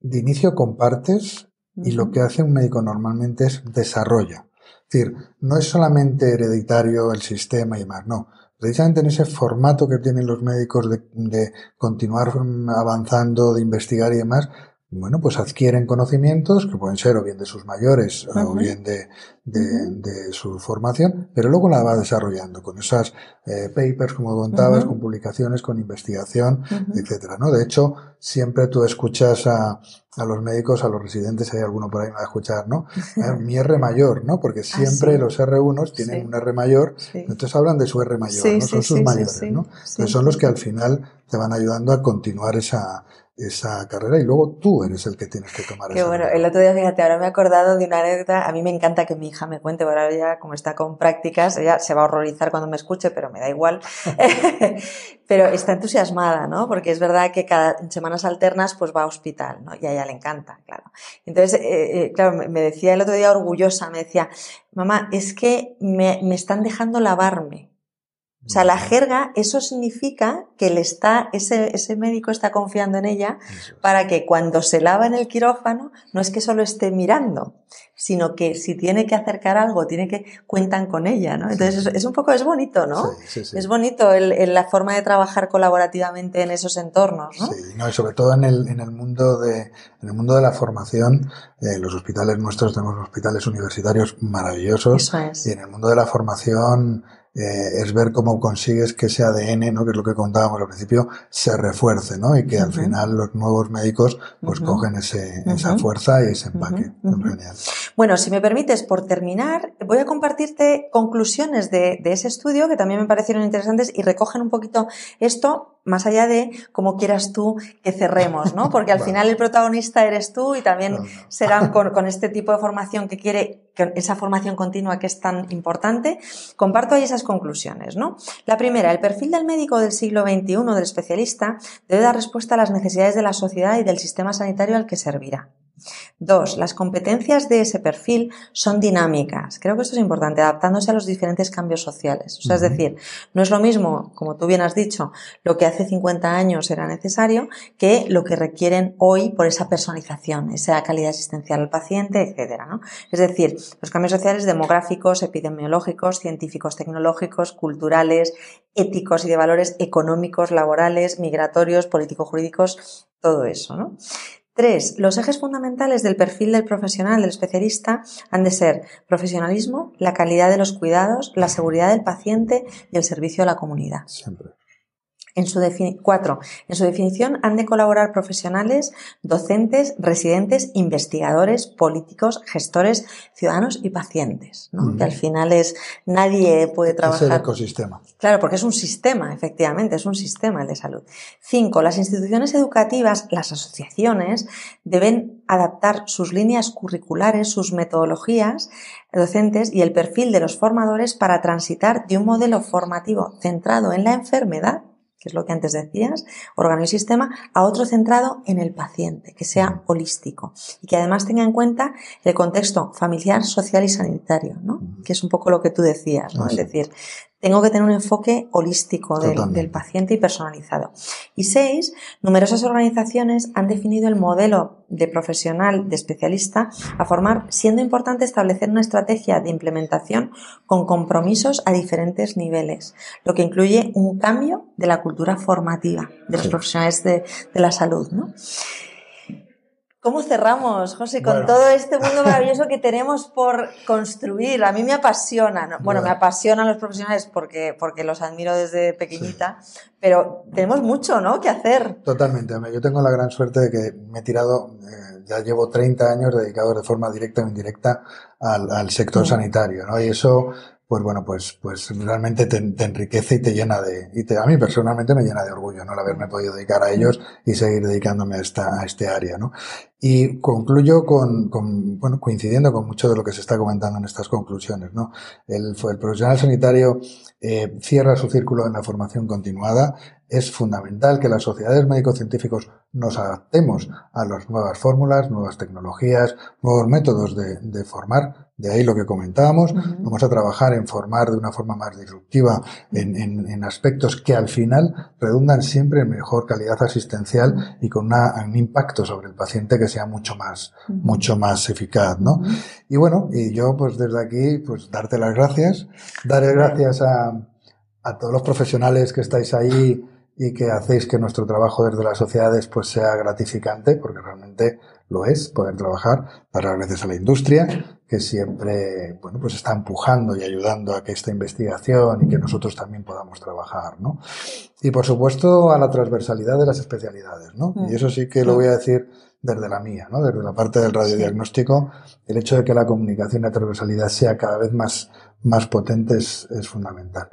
de inicio compartes y lo que hace un médico normalmente es desarrolla. Es decir, no es solamente hereditario el sistema y más, no. Precisamente en ese formato que tienen los médicos de, de continuar avanzando, de investigar y demás, bueno, pues adquieren conocimientos que pueden ser o bien de sus mayores o bien de, de, su formación, pero luego la va desarrollando con esas eh, papers, como contabas, con publicaciones, con investigación, etcétera, ¿no? De hecho, siempre tú escuchas a, a los médicos, a los residentes, hay alguno por ahí va a escuchar, ¿no? Mi R mayor, ¿no? Porque ah, siempre los R1 tienen un R mayor, entonces hablan de su R mayor, ¿no? Son sus mayores, ¿no? Entonces son los que al final te van ayudando a continuar esa, esa carrera y luego tú eres el que tienes que tomar Qué bueno, el otro día, fíjate, ahora me he acordado de una anécdota, a mí me encanta que mi hija me cuente, ahora ella como está con prácticas, ella se va a horrorizar cuando me escuche, pero me da igual, pero está entusiasmada, ¿no? Porque es verdad que cada semanas alternas pues va a hospital, ¿no? Y a ella le encanta, claro. Entonces, eh, eh, claro, me decía el otro día orgullosa, me decía, mamá, es que me, me están dejando lavarme. O sea, la jerga, eso significa que él está, ese, ese médico está confiando en ella para que cuando se lava en el quirófano, no es que solo esté mirando, sino que si tiene que acercar algo, tiene que, cuentan con ella, ¿no? Entonces es, un poco, es bonito, ¿no? Sí, sí, es bonito el, la forma de trabajar colaborativamente en esos entornos, ¿no? Sí, no, y sobre todo en el, en el mundo de, en el mundo de la formación, eh, los hospitales nuestros tenemos hospitales universitarios maravillosos. Eso es. Y en el mundo de la formación, eh, es ver cómo consigues que ese ADN, ¿no? que es lo que contábamos al principio, se refuerce, ¿no? Y que al final los nuevos médicos pues cogen ese, esa fuerza y ese empaque. Bueno, si me permites, por terminar, voy a compartirte conclusiones de, de ese estudio que también me parecieron interesantes y recogen un poquito esto más allá de cómo quieras tú que cerremos, ¿no? Porque al final el protagonista eres tú y también serán con, con, este tipo de formación que quiere, esa formación continua que es tan importante, comparto ahí esas conclusiones, ¿no? La primera, el perfil del médico del siglo XXI, del especialista, debe dar respuesta a las necesidades de la sociedad y del sistema sanitario al que servirá. Dos, las competencias de ese perfil son dinámicas. Creo que esto es importante, adaptándose a los diferentes cambios sociales. O sea, es decir, no es lo mismo, como tú bien has dicho, lo que hace 50 años era necesario que lo que requieren hoy por esa personalización, esa calidad asistencial al paciente, etcétera, ¿no? Es decir, los cambios sociales demográficos, epidemiológicos, científicos, tecnológicos, culturales, éticos y de valores económicos, laborales, migratorios, político-jurídicos, todo eso, ¿no? Tres, los ejes fundamentales del perfil del profesional, del especialista, han de ser profesionalismo, la calidad de los cuidados, la seguridad del paciente y el servicio a la comunidad. En su cuatro, en su definición han de colaborar profesionales, docentes, residentes, investigadores, políticos, gestores, ciudadanos y pacientes, ¿no? Que al final es, nadie puede trabajar. Es el ecosistema. Claro, porque es un sistema, efectivamente, es un sistema el de salud. Cinco, las instituciones educativas, las asociaciones, deben adaptar sus líneas curriculares, sus metodologías docentes y el perfil de los formadores para transitar de un modelo formativo centrado en la enfermedad que es lo que antes decías, órgano y sistema, a otro centrado en el paciente, que sea holístico y que además tenga en cuenta el contexto familiar, social y sanitario, ¿no? Que es un poco lo que tú decías, ¿no? Es decir, tengo que tener un enfoque holístico del, paciente y personalizado. Y seis, numerosas organizaciones han definido el modelo de profesional, de especialista, a formar, siendo importante establecer una estrategia de implementación con compromisos a diferentes niveles, lo que incluye un cambio de la cultura formativa de los profesionales de, de la salud. ¿no? ¿Cómo cerramos, José, con todo este mundo maravilloso que tenemos por construir? A mí me apasiona, bueno, me apasionan los profesionales porque, porque los admiro desde pequeñita, pero tenemos mucho, ¿no?, que hacer. Totalmente. Yo tengo la gran suerte de que me he tirado, eh, ya llevo 30 años dedicados de forma directa o indirecta al, al sector mm. sanitario, ¿no? Y eso pues bueno, pues, pues realmente te, enriquece y te llena de, y a mí personalmente me llena de orgullo, ¿no? El haberme podido dedicar a ellos y seguir dedicándome a esta, a este área, ¿no? Y concluyo con, con, bueno, coincidiendo con mucho de lo que se está comentando en estas conclusiones, ¿no? El, el profesional sanitario eh, cierra su círculo en la formación continuada. Es fundamental que las sociedades médico-científicos nos adaptemos a las nuevas fórmulas, nuevas tecnologías, nuevos métodos de, de formar. De ahí lo que comentábamos. Vamos a trabajar en formar de una forma más disruptiva en, en, en, aspectos que al final redundan siempre en mejor calidad asistencial y con una, un impacto sobre el paciente que sea mucho más, mucho más eficaz, ¿no? Y bueno, y yo pues desde aquí pues darte las gracias, daré gracias a, a todos los profesionales que estáis ahí y que hacéis que nuestro trabajo desde las sociedades pues sea gratificante, porque realmente lo es poder trabajar, dar gracias a la industria, que siempre, bueno, pues está empujando y ayudando a que esta investigación y que nosotros también podamos trabajar, ¿no? Y por supuesto a la transversalidad de las especialidades, ¿no? Y eso sí que lo voy a decir desde la mía, ¿no? Desde la parte del radiodiagnóstico, el hecho de que la comunicación y la transversalidad sea cada vez más, más potente es, es fundamental.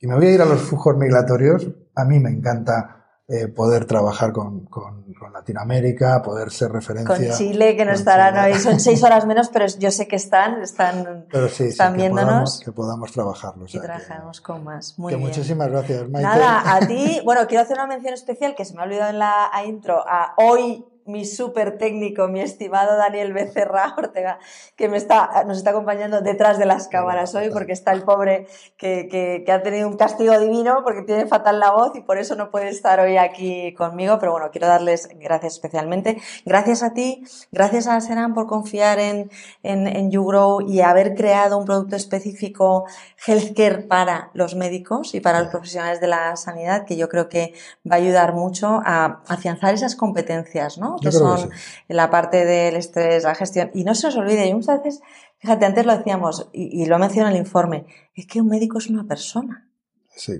Y me voy a ir a los flujos migratorios. A mí me encanta eh, poder trabajar con, con, con, Latinoamérica, poder ser referencia. Con Chile, que no estarán hoy, son seis horas menos, pero yo sé que están, están, están viéndonos. Que podamos, trabajarlos. Y trabajamos con más. Muy que bien. Muchísimas gracias, Maite. Nada, a ti, bueno, quiero hacer una mención especial que se me ha olvidado en la intro, a hoy mi súper técnico, mi estimado Daniel Becerra Ortega, que me está, nos está acompañando detrás de las cámaras hoy, porque está el pobre que, que, que, ha tenido un castigo divino, porque tiene fatal la voz y por eso no puede estar hoy aquí conmigo. Pero bueno, quiero darles gracias especialmente. Gracias a ti, gracias a Seran por confiar en, en, en YouGrow y haber creado un producto específico healthcare para los médicos y para los profesionales de la sanidad, que yo creo que va a ayudar mucho a afianzar esas competencias, ¿no? Que son la parte del estrés, la gestión. Y no se os olvide, y muchas veces, fíjate, antes lo decíamos, y, y lo menciona el informe, es que un médico es una persona. Sí.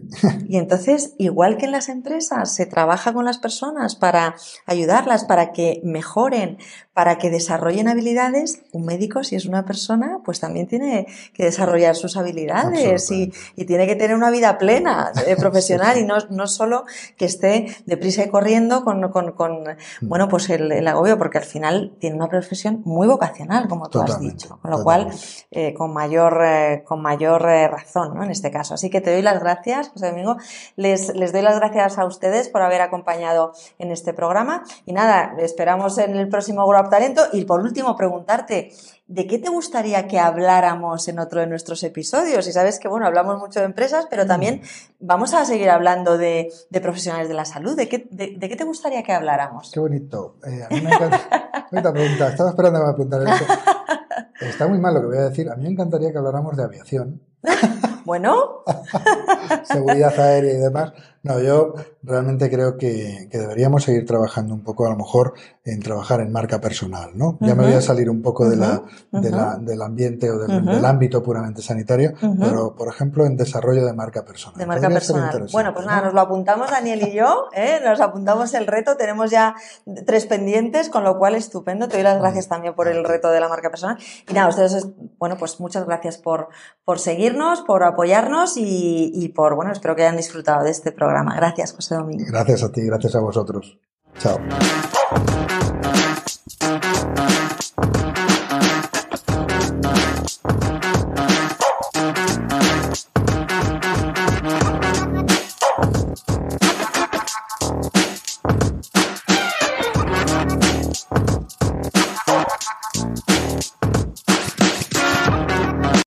Y entonces, igual que en las empresas, se trabaja con las personas para ayudarlas, para que mejoren, para que desarrollen habilidades, un médico, si es una persona, pues también tiene que desarrollar sus habilidades y, y, tiene que tener una vida plena, eh, profesional, y no, no solo que esté deprisa y corriendo con, con, con mm. bueno, pues el, el, agobio, porque al final tiene una profesión muy vocacional, como tú has dicho. Con lo cual, eh, con mayor, eh, con mayor eh, razón, ¿no? En este caso. Así que te doy las gracias, José Domingo. Les, les doy las gracias a ustedes por haber acompañado en este programa. Y nada, esperamos en el próximo Talento. Y por último, preguntarte, ¿de qué te gustaría que habláramos en otro de nuestros episodios? Y sabes que, bueno, hablamos mucho de empresas, pero también vamos a seguir hablando de, de profesionales de la salud. ¿De qué, de, de qué, te gustaría que habláramos? Qué bonito. Eh, a mí me encanta. Bonita pregunta. Estaba esperando a preguntar eso. Está muy mal lo que voy a decir. A mí me encantaría que habláramos de aviación. Bueno. Seguridad aérea y demás. No, yo realmente creo que, deberíamos seguir trabajando un poco, a lo mejor, en trabajar en marca personal, ¿no? Ya me voy a salir un poco de la, del ambiente o del, ámbito puramente sanitario, pero, por ejemplo, en desarrollo de marca personal. De marca personal. Bueno, pues nada, nos lo apuntamos Daniel y yo, ¿eh? nos apuntamos el reto, tenemos ya tres pendientes, con lo cual estupendo. Te doy las gracias también por el reto de la marca personal. Y nada, ustedes, bueno, pues muchas gracias por, por seguirnos, por apoyarnos y, y por, bueno, espero que hayan disfrutado de este Gracias, José Domingo. Gracias a ti, gracias a vosotros. Chao.